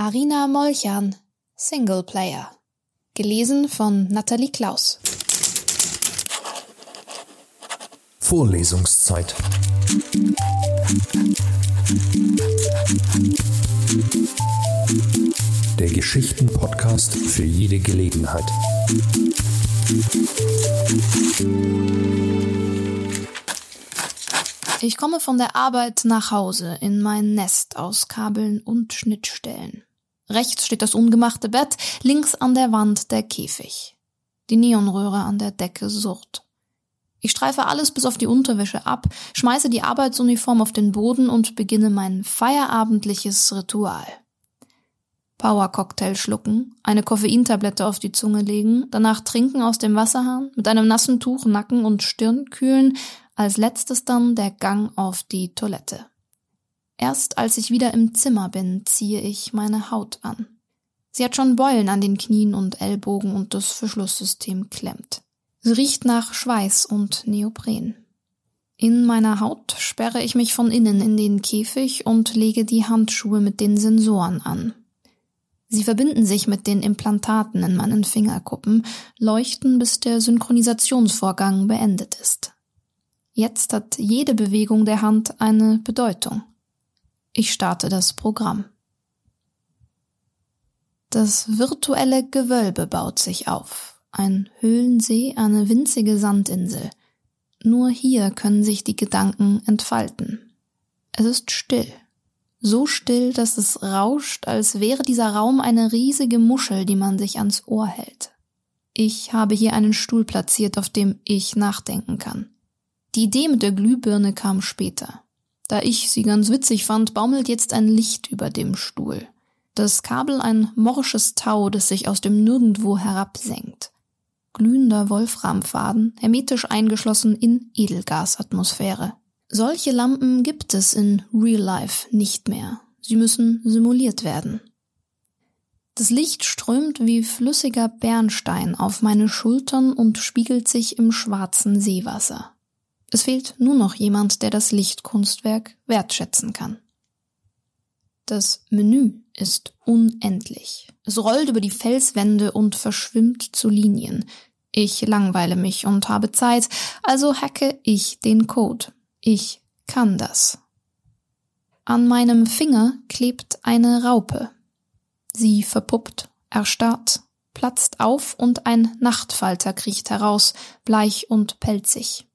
Arina Molchan, Singleplayer. Gelesen von Nathalie Klaus. Vorlesungszeit. Der Geschichten-Podcast für jede Gelegenheit. Ich komme von der Arbeit nach Hause in mein Nest aus Kabeln und Schnittstellen. Rechts steht das ungemachte Bett, links an der Wand der Käfig. Die Neonröhre an der Decke surrt. Ich streife alles bis auf die Unterwäsche ab, schmeiße die Arbeitsuniform auf den Boden und beginne mein feierabendliches Ritual. Power-Cocktail schlucken, eine Koffeintablette auf die Zunge legen, danach trinken aus dem Wasserhahn, mit einem nassen Tuch Nacken und Stirn kühlen, als letztes dann der Gang auf die Toilette. Erst als ich wieder im Zimmer bin, ziehe ich meine Haut an. Sie hat schon Beulen an den Knien und Ellbogen und das Verschlusssystem klemmt. Sie riecht nach Schweiß und Neopren. In meiner Haut sperre ich mich von innen in den Käfig und lege die Handschuhe mit den Sensoren an. Sie verbinden sich mit den Implantaten in meinen Fingerkuppen, leuchten, bis der Synchronisationsvorgang beendet ist. Jetzt hat jede Bewegung der Hand eine Bedeutung. Ich starte das Programm. Das virtuelle Gewölbe baut sich auf. Ein Höhlensee, eine winzige Sandinsel. Nur hier können sich die Gedanken entfalten. Es ist still. So still, dass es rauscht, als wäre dieser Raum eine riesige Muschel, die man sich ans Ohr hält. Ich habe hier einen Stuhl platziert, auf dem ich nachdenken kann. Die Idee mit der Glühbirne kam später. Da ich sie ganz witzig fand, baumelt jetzt ein Licht über dem Stuhl. Das Kabel ein morsches Tau, das sich aus dem Nirgendwo herabsenkt. Glühender Wolframfaden, hermetisch eingeschlossen in Edelgasatmosphäre. Solche Lampen gibt es in Real Life nicht mehr. Sie müssen simuliert werden. Das Licht strömt wie flüssiger Bernstein auf meine Schultern und spiegelt sich im schwarzen Seewasser. Es fehlt nur noch jemand, der das Lichtkunstwerk wertschätzen kann. Das Menü ist unendlich. Es rollt über die Felswände und verschwimmt zu Linien. Ich langweile mich und habe Zeit, also hacke ich den Code. Ich kann das. An meinem Finger klebt eine Raupe. Sie verpuppt, erstarrt, platzt auf und ein Nachtfalter kriecht heraus, bleich und pelzig.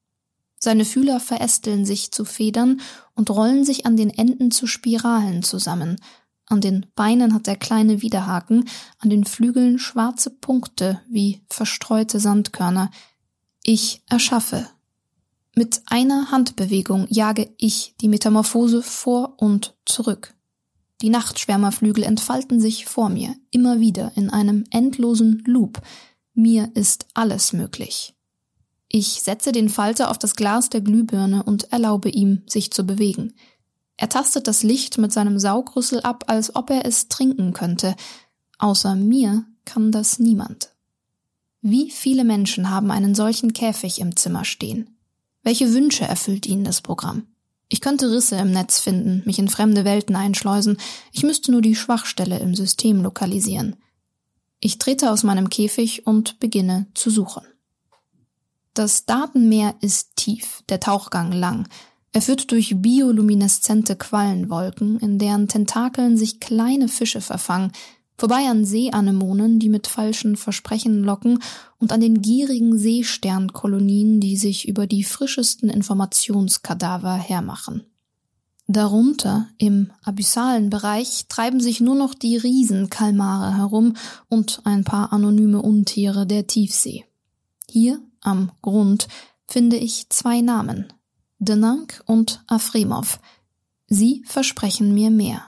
Seine Fühler verästeln sich zu Federn und rollen sich an den Enden zu Spiralen zusammen. An den Beinen hat er kleine Widerhaken, an den Flügeln schwarze Punkte wie verstreute Sandkörner. Ich erschaffe. Mit einer Handbewegung jage ich die Metamorphose vor und zurück. Die Nachtschwärmerflügel entfalten sich vor mir, immer wieder in einem endlosen Loop. Mir ist alles möglich. Ich setze den Falter auf das Glas der Glühbirne und erlaube ihm, sich zu bewegen. Er tastet das Licht mit seinem Saugrüssel ab, als ob er es trinken könnte. Außer mir kann das niemand. Wie viele Menschen haben einen solchen Käfig im Zimmer stehen? Welche Wünsche erfüllt ihnen das Programm? Ich könnte Risse im Netz finden, mich in fremde Welten einschleusen, ich müsste nur die Schwachstelle im System lokalisieren. Ich trete aus meinem Käfig und beginne zu suchen. Das Datenmeer ist tief, der Tauchgang lang. Er führt durch biolumineszente Quallenwolken, in deren Tentakeln sich kleine Fische verfangen, vorbei an Seeanemonen, die mit falschen Versprechen locken, und an den gierigen Seesternkolonien, die sich über die frischesten Informationskadaver hermachen. Darunter, im abyssalen Bereich, treiben sich nur noch die Riesenkalmare herum und ein paar anonyme Untiere der Tiefsee. Hier am Grund finde ich zwei Namen, Denank und Afremov. Sie versprechen mir mehr.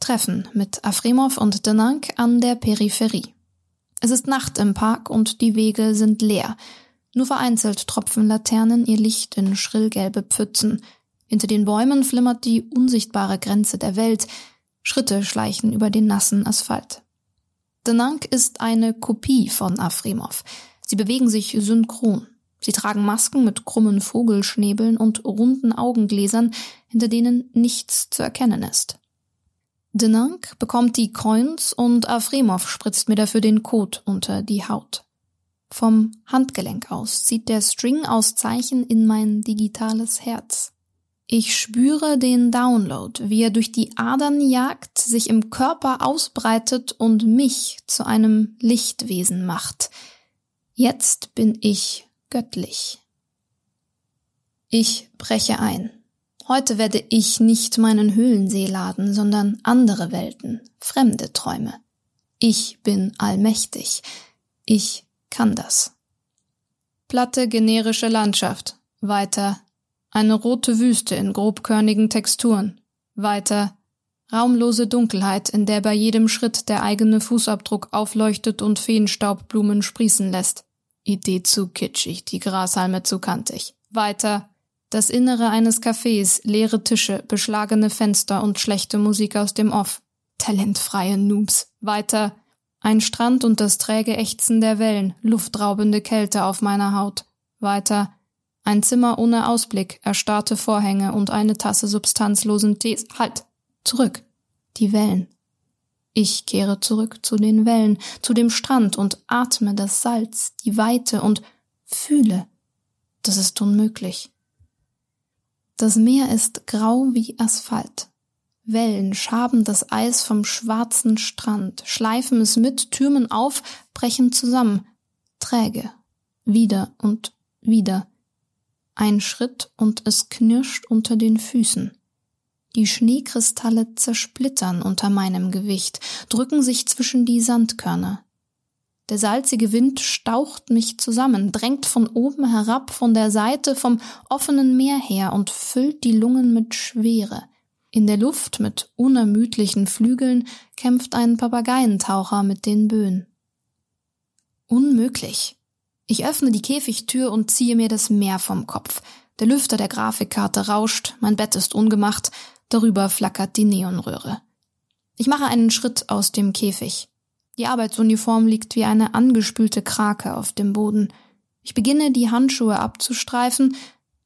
Treffen mit Afremov und Denank an der Peripherie. Es ist Nacht im Park und die Wege sind leer. Nur vereinzelt tropfen Laternen ihr Licht in schrillgelbe Pfützen. Hinter den Bäumen flimmert die unsichtbare Grenze der Welt. Schritte schleichen über den nassen Asphalt. Denank ist eine Kopie von Afremov. Sie bewegen sich synchron. Sie tragen Masken mit krummen Vogelschnäbeln und runden Augengläsern, hinter denen nichts zu erkennen ist. Denank bekommt die Coins und Afremov spritzt mir dafür den Code unter die Haut. Vom Handgelenk aus zieht der String aus Zeichen in mein digitales Herz. Ich spüre den Download, wie er durch die Adern jagt, sich im Körper ausbreitet und mich zu einem Lichtwesen macht. Jetzt bin ich göttlich. Ich breche ein. Heute werde ich nicht meinen Höhlensee laden, sondern andere Welten, fremde Träume. Ich bin allmächtig. Ich kann das. Platte generische Landschaft. Weiter eine rote Wüste in grobkörnigen Texturen. Weiter raumlose Dunkelheit, in der bei jedem Schritt der eigene Fußabdruck aufleuchtet und Feenstaubblumen sprießen lässt. Idee zu kitschig, die Grashalme zu kantig. Weiter das Innere eines Cafés, leere Tische, beschlagene Fenster und schlechte Musik aus dem Off. Talentfreie Noobs. Weiter ein Strand und das träge Ächzen der Wellen, luftraubende Kälte auf meiner Haut. Weiter ein Zimmer ohne Ausblick, erstarrte Vorhänge und eine Tasse substanzlosen Tees. Halt! Zurück! Die Wellen. Ich kehre zurück zu den Wellen, zu dem Strand und atme das Salz, die Weite und fühle. Das ist unmöglich. Das Meer ist grau wie Asphalt. Wellen schaben das Eis vom schwarzen Strand, schleifen es mit, türmen auf, brechen zusammen. Träge. Wieder und wieder. Ein Schritt und es knirscht unter den Füßen. Die Schneekristalle zersplittern unter meinem Gewicht, drücken sich zwischen die Sandkörner. Der salzige Wind staucht mich zusammen, drängt von oben herab, von der Seite, vom offenen Meer her und füllt die Lungen mit Schwere. In der Luft mit unermüdlichen Flügeln kämpft ein Papageientaucher mit den Böen. Unmöglich. Ich öffne die Käfigtür und ziehe mir das Meer vom Kopf. Der Lüfter der Grafikkarte rauscht, mein Bett ist ungemacht, darüber flackert die Neonröhre. Ich mache einen Schritt aus dem Käfig. Die Arbeitsuniform liegt wie eine angespülte Krake auf dem Boden. Ich beginne, die Handschuhe abzustreifen,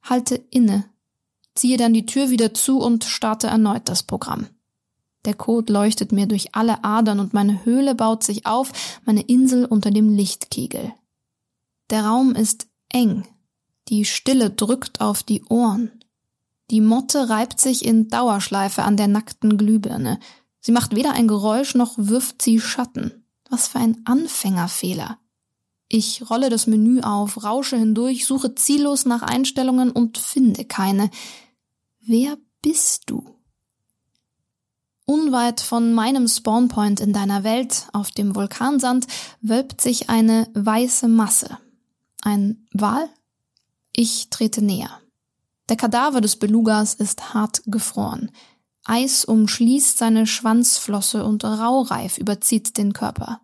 halte inne, ziehe dann die Tür wieder zu und starte erneut das Programm. Der Code leuchtet mir durch alle Adern und meine Höhle baut sich auf, meine Insel unter dem Lichtkegel. Der Raum ist eng. Die Stille drückt auf die Ohren. Die Motte reibt sich in Dauerschleife an der nackten Glühbirne. Sie macht weder ein Geräusch noch wirft sie Schatten. Was für ein Anfängerfehler. Ich rolle das Menü auf, rausche hindurch, suche ziellos nach Einstellungen und finde keine. Wer bist du? Unweit von meinem Spawnpoint in deiner Welt, auf dem Vulkansand, wölbt sich eine weiße Masse. Ein Wal? Ich trete näher. Der Kadaver des Belugas ist hart gefroren. Eis umschließt seine Schwanzflosse und Raureif überzieht den Körper.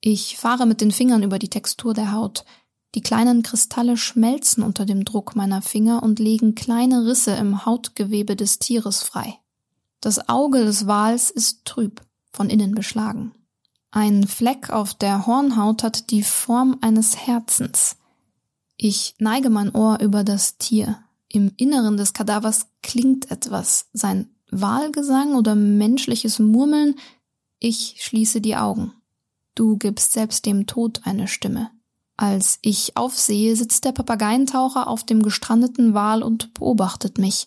Ich fahre mit den Fingern über die Textur der Haut. Die kleinen Kristalle schmelzen unter dem Druck meiner Finger und legen kleine Risse im Hautgewebe des Tieres frei. Das Auge des Wals ist trüb, von innen beschlagen. Ein Fleck auf der Hornhaut hat die Form eines Herzens. Ich neige mein Ohr über das Tier. Im Inneren des Kadavers klingt etwas, sein Wahlgesang oder menschliches Murmeln. Ich schließe die Augen. Du gibst selbst dem Tod eine Stimme. Als ich aufsehe, sitzt der Papageientaucher auf dem gestrandeten Wal und beobachtet mich.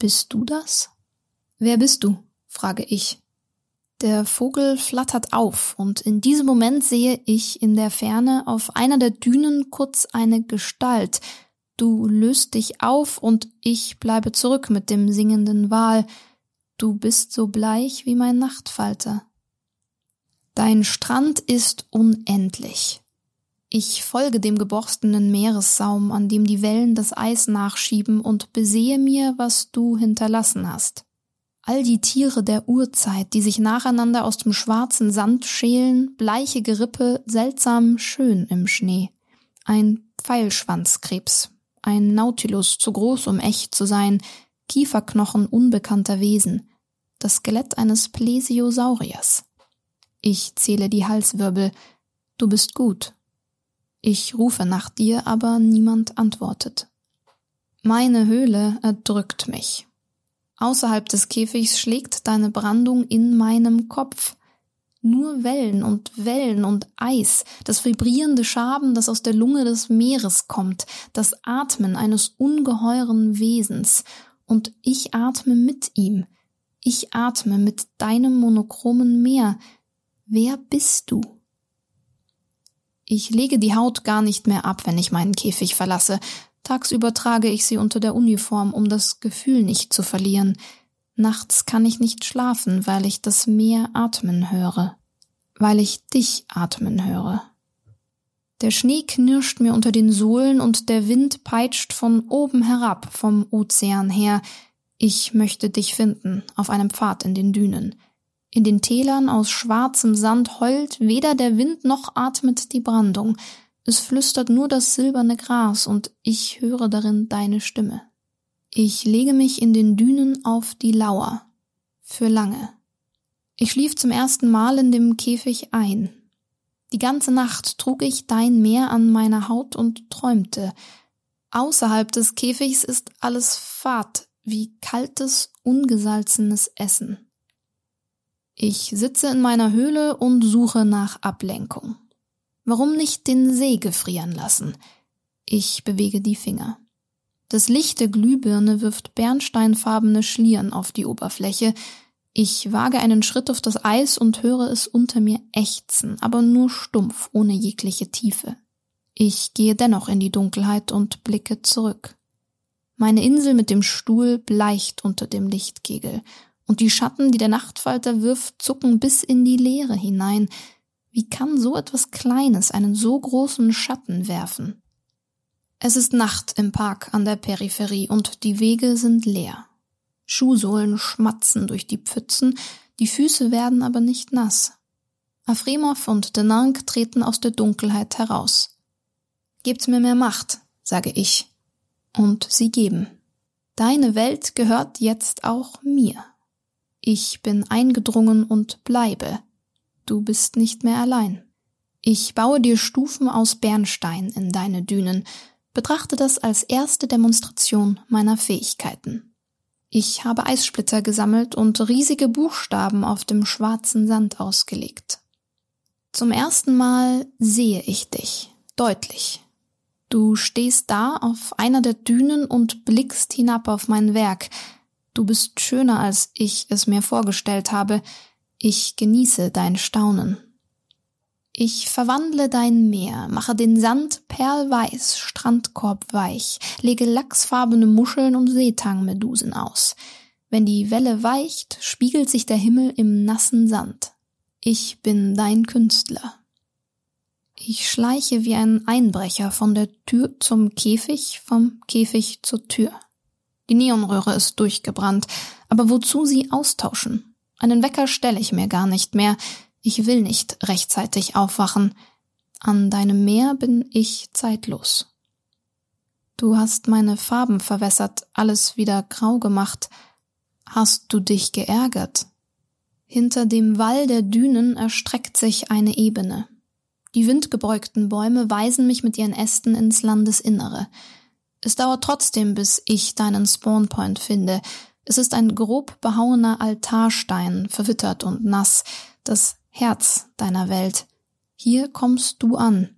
Bist du das? Wer bist du? frage ich. Der Vogel flattert auf, und in diesem Moment sehe ich in der Ferne auf einer der Dünen kurz eine Gestalt. Du löst dich auf, und ich bleibe zurück mit dem singenden Wal. Du bist so bleich wie mein Nachtfalter. Dein Strand ist unendlich. Ich folge dem geborstenen Meeressaum, an dem die Wellen das Eis nachschieben, und besehe mir, was du hinterlassen hast. All die Tiere der Urzeit, die sich nacheinander aus dem schwarzen Sand schälen, bleiche Gerippe, seltsam schön im Schnee. Ein Pfeilschwanzkrebs, ein Nautilus, zu groß, um echt zu sein, Kieferknochen unbekannter Wesen, das Skelett eines Plesiosauriers. Ich zähle die Halswirbel. Du bist gut. Ich rufe nach dir, aber niemand antwortet. Meine Höhle erdrückt mich. Außerhalb des Käfigs schlägt deine Brandung in meinem Kopf. Nur Wellen und Wellen und Eis, das vibrierende Schaben, das aus der Lunge des Meeres kommt, das Atmen eines ungeheuren Wesens, und ich atme mit ihm. Ich atme mit deinem monochromen Meer. Wer bist du? Ich lege die Haut gar nicht mehr ab, wenn ich meinen Käfig verlasse. Tagsüber trage ich sie unter der Uniform, um das Gefühl nicht zu verlieren. Nachts kann ich nicht schlafen, weil ich das Meer atmen höre, weil ich dich atmen höre. Der Schnee knirscht mir unter den Sohlen und der Wind peitscht von oben herab vom Ozean her. Ich möchte dich finden, auf einem Pfad in den Dünen. In den Tälern aus schwarzem Sand heult weder der Wind noch atmet die Brandung. Es flüstert nur das silberne Gras und ich höre darin deine Stimme. Ich lege mich in den Dünen auf die Lauer. Für lange. Ich schlief zum ersten Mal in dem Käfig ein. Die ganze Nacht trug ich dein Meer an meiner Haut und träumte. Außerhalb des Käfigs ist alles fad, wie kaltes, ungesalzenes Essen. Ich sitze in meiner Höhle und suche nach Ablenkung. Warum nicht den See gefrieren lassen? Ich bewege die Finger. Das Licht der Glühbirne wirft bernsteinfarbene Schlieren auf die Oberfläche, ich wage einen Schritt auf das Eis und höre es unter mir ächzen, aber nur stumpf, ohne jegliche Tiefe. Ich gehe dennoch in die Dunkelheit und blicke zurück. Meine Insel mit dem Stuhl bleicht unter dem Lichtkegel, und die Schatten, die der Nachtfalter wirft, zucken bis in die Leere hinein. Wie kann so etwas Kleines einen so großen Schatten werfen? Es ist Nacht im Park an der Peripherie und die Wege sind leer. Schuhsohlen schmatzen durch die Pfützen, die Füße werden aber nicht nass. Afremov und Denank treten aus der Dunkelheit heraus. Gebt mir mehr Macht, sage ich. Und sie geben. Deine Welt gehört jetzt auch mir. Ich bin eingedrungen und bleibe. Du bist nicht mehr allein. Ich baue dir Stufen aus Bernstein in deine Dünen, betrachte das als erste Demonstration meiner Fähigkeiten. Ich habe Eissplitter gesammelt und riesige Buchstaben auf dem schwarzen Sand ausgelegt. Zum ersten Mal sehe ich dich, deutlich. Du stehst da auf einer der Dünen und blickst hinab auf mein Werk. Du bist schöner, als ich es mir vorgestellt habe. Ich genieße dein Staunen. Ich verwandle dein Meer, mache den Sand perlweiß, strandkorbweich, lege lachsfarbene Muscheln und Seetangmedusen aus. Wenn die Welle weicht, spiegelt sich der Himmel im nassen Sand. Ich bin dein Künstler. Ich schleiche wie ein Einbrecher von der Tür zum Käfig, vom Käfig zur Tür. Die Neonröhre ist durchgebrannt, aber wozu sie austauschen? Einen Wecker stelle ich mir gar nicht mehr, ich will nicht rechtzeitig aufwachen. An deinem Meer bin ich zeitlos. Du hast meine Farben verwässert, alles wieder grau gemacht. Hast du dich geärgert? Hinter dem Wall der Dünen erstreckt sich eine Ebene. Die windgebeugten Bäume weisen mich mit ihren Ästen ins Landesinnere. Es dauert trotzdem, bis ich deinen Spawnpoint finde. Es ist ein grob behauener Altarstein, verwittert und nass. Das Herz deiner Welt. Hier kommst du an.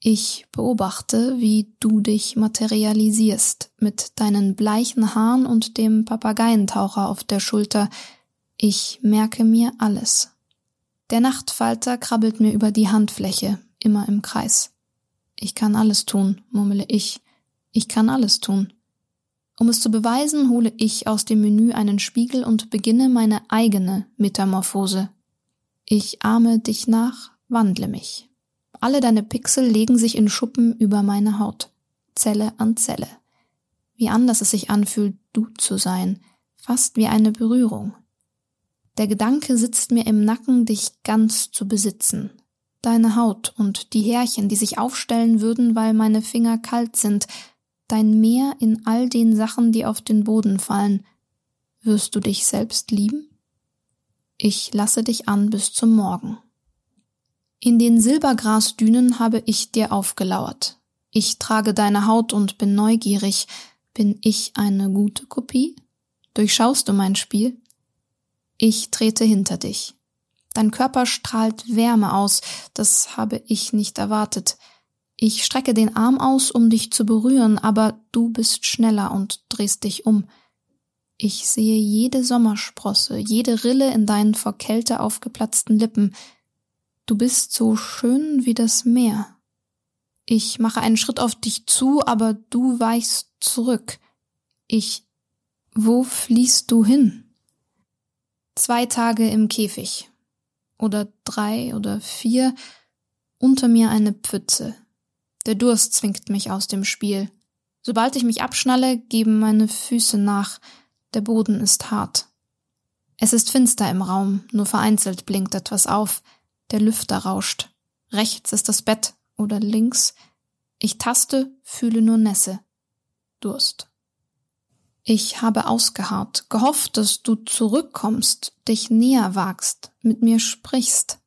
Ich beobachte, wie du dich materialisierst mit deinen bleichen Haaren und dem Papageientaucher auf der Schulter. Ich merke mir alles. Der Nachtfalter krabbelt mir über die Handfläche, immer im Kreis. Ich kann alles tun, murmle ich. Ich kann alles tun. Um es zu beweisen, hole ich aus dem Menü einen Spiegel und beginne meine eigene Metamorphose. Ich ahme dich nach, wandle mich. Alle deine Pixel legen sich in Schuppen über meine Haut, Zelle an Zelle. Wie anders es sich anfühlt, du zu sein, fast wie eine Berührung. Der Gedanke sitzt mir im Nacken, dich ganz zu besitzen. Deine Haut und die Härchen, die sich aufstellen würden, weil meine Finger kalt sind, dein Meer in all den Sachen, die auf den Boden fallen. Wirst du dich selbst lieben? Ich lasse dich an bis zum Morgen. In den Silbergrasdünen habe ich dir aufgelauert. Ich trage deine Haut und bin neugierig. Bin ich eine gute Kopie? Durchschaust du mein Spiel? Ich trete hinter dich. Dein Körper strahlt Wärme aus, das habe ich nicht erwartet. Ich strecke den Arm aus, um dich zu berühren, aber du bist schneller und drehst dich um. Ich sehe jede Sommersprosse, jede Rille in deinen vor Kälte aufgeplatzten Lippen. Du bist so schön wie das Meer. Ich mache einen Schritt auf dich zu, aber du weichst zurück. Ich. Wo fließt du hin? Zwei Tage im Käfig. Oder drei oder vier. Unter mir eine Pfütze. Der Durst zwingt mich aus dem Spiel. Sobald ich mich abschnalle, geben meine Füße nach. Der Boden ist hart. Es ist finster im Raum, nur vereinzelt blinkt etwas auf. Der Lüfter rauscht. Rechts ist das Bett oder links. Ich taste, fühle nur Nässe. Durst. Ich habe ausgeharrt, gehofft, dass du zurückkommst, dich näher wagst, mit mir sprichst.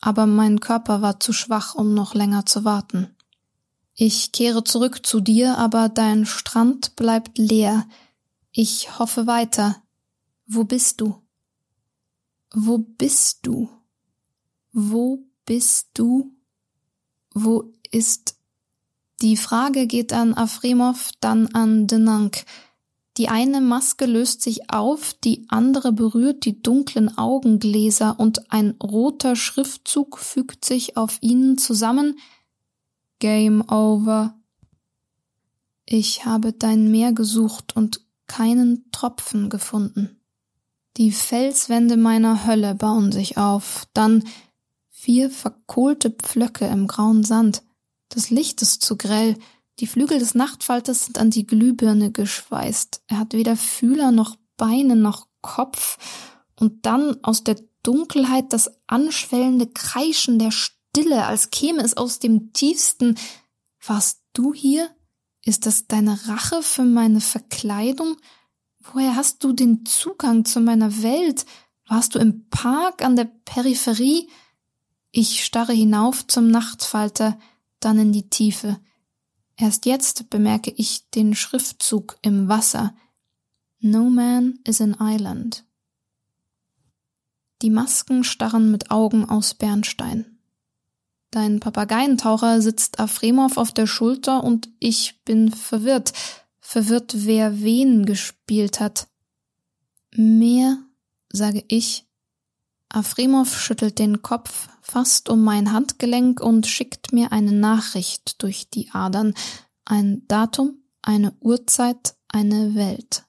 Aber mein Körper war zu schwach, um noch länger zu warten. Ich kehre zurück zu dir, aber dein Strand bleibt leer, ich hoffe weiter. Wo bist du? Wo bist du? Wo bist du? Wo ist? Die Frage geht an Afremov, dann an Denank. Die eine Maske löst sich auf, die andere berührt die dunklen Augengläser und ein roter Schriftzug fügt sich auf ihnen zusammen. Game over. Ich habe dein Meer gesucht und keinen Tropfen gefunden. Die Felswände meiner Hölle bauen sich auf, dann vier verkohlte Pflöcke im grauen Sand. Das Licht ist zu grell, die Flügel des Nachtfalters sind an die Glühbirne geschweißt. Er hat weder Fühler noch Beine noch Kopf. Und dann aus der Dunkelheit das anschwellende Kreischen der Stille, als käme es aus dem tiefsten. Warst du hier? Ist das deine Rache für meine Verkleidung? Woher hast du den Zugang zu meiner Welt? Warst du im Park an der Peripherie? Ich starre hinauf zum Nachtfalter, dann in die Tiefe. Erst jetzt bemerke ich den Schriftzug im Wasser. No man is an island. Die Masken starren mit Augen aus Bernstein. Dein Papageientaucher sitzt Afremov auf der Schulter und ich bin verwirrt. Verwirrt, wer wen gespielt hat. Mehr, sage ich. Afremov schüttelt den Kopf fast um mein Handgelenk und schickt mir eine Nachricht durch die Adern. Ein Datum, eine Uhrzeit, eine Welt.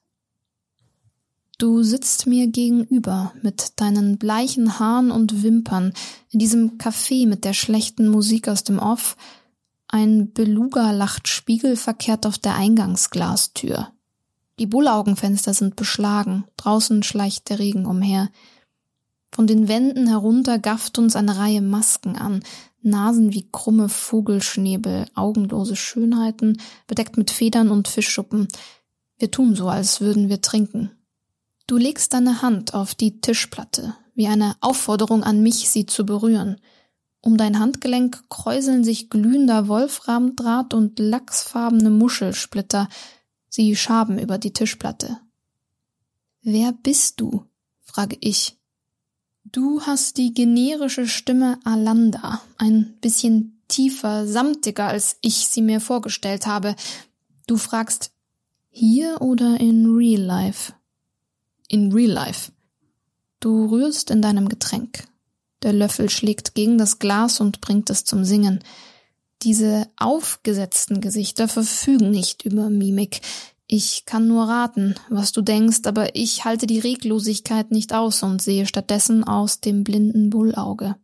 Du sitzt mir gegenüber mit deinen bleichen Haaren und Wimpern in diesem Café mit der schlechten Musik aus dem Off. Ein Beluga lacht spiegelverkehrt auf der Eingangsglastür. Die Bullaugenfenster sind beschlagen, draußen schleicht der Regen umher. Von den Wänden herunter gafft uns eine Reihe Masken an, Nasen wie krumme Vogelschnäbel, augenlose Schönheiten, bedeckt mit Federn und Fischschuppen. Wir tun so, als würden wir trinken. Du legst deine Hand auf die Tischplatte, wie eine Aufforderung an mich, sie zu berühren. Um dein Handgelenk kräuseln sich glühender Wolframdraht und lachsfarbene Muschelsplitter. Sie schaben über die Tischplatte. Wer bist du? frage ich. Du hast die generische Stimme Alanda, ein bisschen tiefer, samtiger, als ich sie mir vorgestellt habe. Du fragst, hier oder in real life? In real life. Du rührst in deinem Getränk. Der Löffel schlägt gegen das Glas und bringt es zum Singen. Diese aufgesetzten Gesichter verfügen nicht über Mimik. Ich kann nur raten, was du denkst, aber ich halte die Reglosigkeit nicht aus und sehe stattdessen aus dem blinden Bullauge.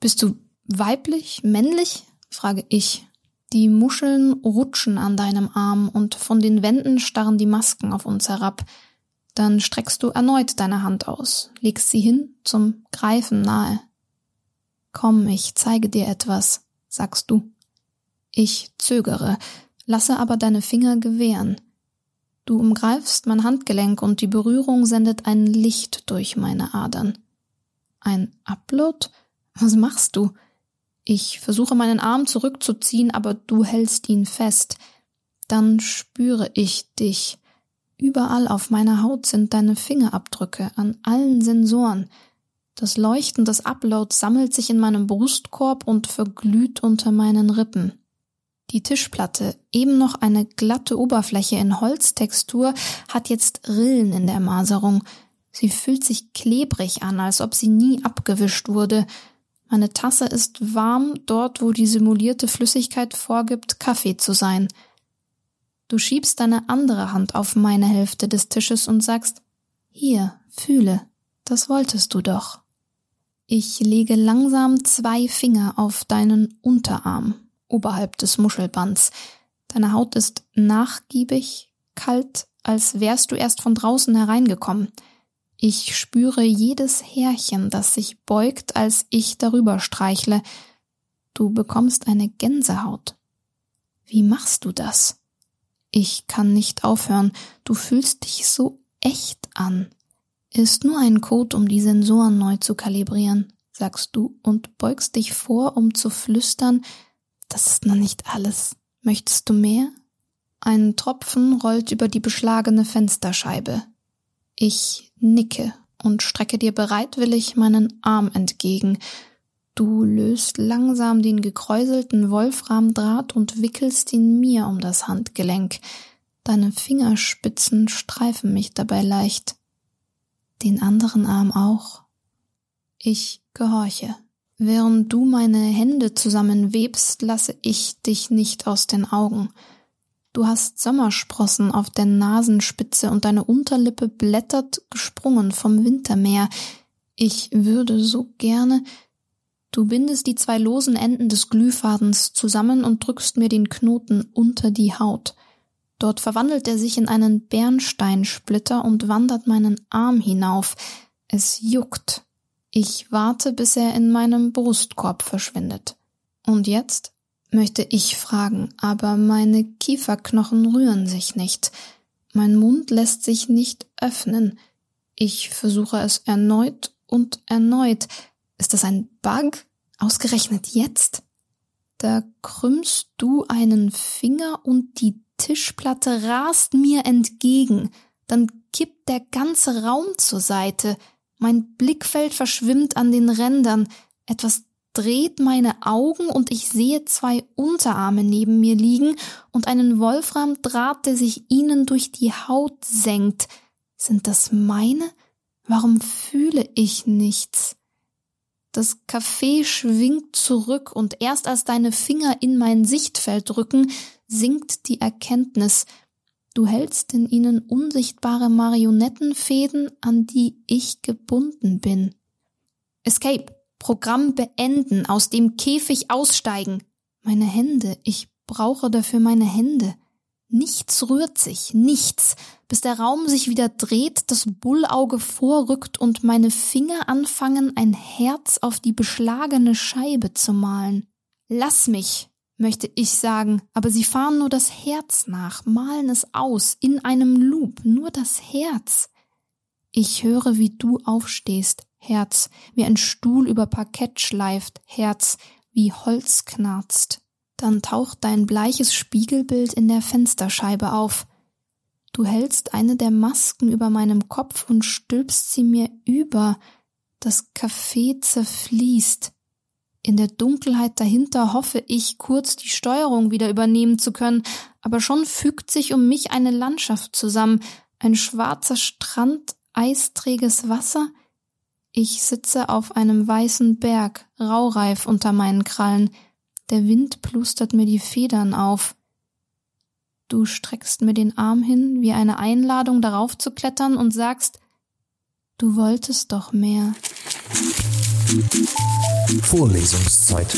Bist du weiblich, männlich? frage ich. Die Muscheln rutschen an deinem Arm und von den Wänden starren die Masken auf uns herab. Dann streckst du erneut deine Hand aus, legst sie hin zum Greifen nahe. Komm, ich zeige dir etwas, sagst du. Ich zögere, lasse aber deine Finger gewähren. Du umgreifst mein Handgelenk und die Berührung sendet ein Licht durch meine Adern. Ein Upload? Was machst du? Ich versuche meinen Arm zurückzuziehen, aber du hältst ihn fest. Dann spüre ich dich Überall auf meiner Haut sind deine Fingerabdrücke an allen Sensoren. Das Leuchten des Uploads sammelt sich in meinem Brustkorb und verglüht unter meinen Rippen. Die Tischplatte, eben noch eine glatte Oberfläche in Holztextur, hat jetzt Rillen in der Maserung. Sie fühlt sich klebrig an, als ob sie nie abgewischt wurde. Meine Tasse ist warm dort, wo die simulierte Flüssigkeit vorgibt, Kaffee zu sein. Du schiebst deine andere Hand auf meine Hälfte des Tisches und sagst, hier, fühle, das wolltest du doch. Ich lege langsam zwei Finger auf deinen Unterarm, oberhalb des Muschelbands. Deine Haut ist nachgiebig, kalt, als wärst du erst von draußen hereingekommen. Ich spüre jedes Härchen, das sich beugt, als ich darüber streichle. Du bekommst eine Gänsehaut. Wie machst du das? Ich kann nicht aufhören. Du fühlst dich so echt an. Ist nur ein Code, um die Sensoren neu zu kalibrieren, sagst du und beugst dich vor, um zu flüstern, das ist noch nicht alles. Möchtest du mehr? Ein Tropfen rollt über die beschlagene Fensterscheibe. Ich nicke und strecke dir bereitwillig meinen Arm entgegen. Du löst langsam den gekräuselten Wolframdraht und wickelst ihn mir um das Handgelenk. Deine Fingerspitzen streifen mich dabei leicht. Den anderen Arm auch. Ich gehorche. Während du meine Hände zusammenwebst, lasse ich dich nicht aus den Augen. Du hast Sommersprossen auf der Nasenspitze und deine Unterlippe blättert gesprungen vom Wintermeer. Ich würde so gerne Du bindest die zwei losen Enden des Glühfadens zusammen und drückst mir den Knoten unter die Haut. Dort verwandelt er sich in einen Bernsteinsplitter und wandert meinen Arm hinauf. Es juckt. Ich warte, bis er in meinem Brustkorb verschwindet. Und jetzt möchte ich fragen, aber meine Kieferknochen rühren sich nicht. Mein Mund lässt sich nicht öffnen. Ich versuche es erneut und erneut. Ist das ein Bug? Ausgerechnet jetzt? Da krümmst du einen Finger und die Tischplatte rast mir entgegen. Dann kippt der ganze Raum zur Seite. Mein Blickfeld verschwimmt an den Rändern. Etwas dreht meine Augen und ich sehe zwei Unterarme neben mir liegen und einen Wolframdraht, der sich ihnen durch die Haut senkt. Sind das meine? Warum fühle ich nichts? Das Kaffee schwingt zurück und erst als deine Finger in mein Sichtfeld rücken, sinkt die Erkenntnis, du hältst in ihnen unsichtbare Marionettenfäden, an die ich gebunden bin. Escape, Programm beenden, aus dem Käfig aussteigen. Meine Hände, ich brauche dafür meine Hände. Nichts rührt sich, nichts, bis der Raum sich wieder dreht, das Bullauge vorrückt und meine Finger anfangen, ein Herz auf die beschlagene Scheibe zu malen. Lass mich, möchte ich sagen, aber sie fahren nur das Herz nach, malen es aus, in einem Loop, nur das Herz. Ich höre, wie du aufstehst, Herz, wie ein Stuhl über Parkett schleift, Herz, wie Holz knarzt. Dann taucht dein bleiches Spiegelbild in der Fensterscheibe auf. Du hältst eine der Masken über meinem Kopf und stülpst sie mir über. Das Kaffee zerfließt. In der Dunkelheit dahinter hoffe ich, kurz die Steuerung wieder übernehmen zu können, aber schon fügt sich um mich eine Landschaft zusammen, ein schwarzer Strand, eisträges Wasser. Ich sitze auf einem weißen Berg, raureif unter meinen Krallen, der Wind plustert mir die Federn auf. Du streckst mir den Arm hin wie eine Einladung darauf zu klettern und sagst, du wolltest doch mehr. Vorlesungszeit.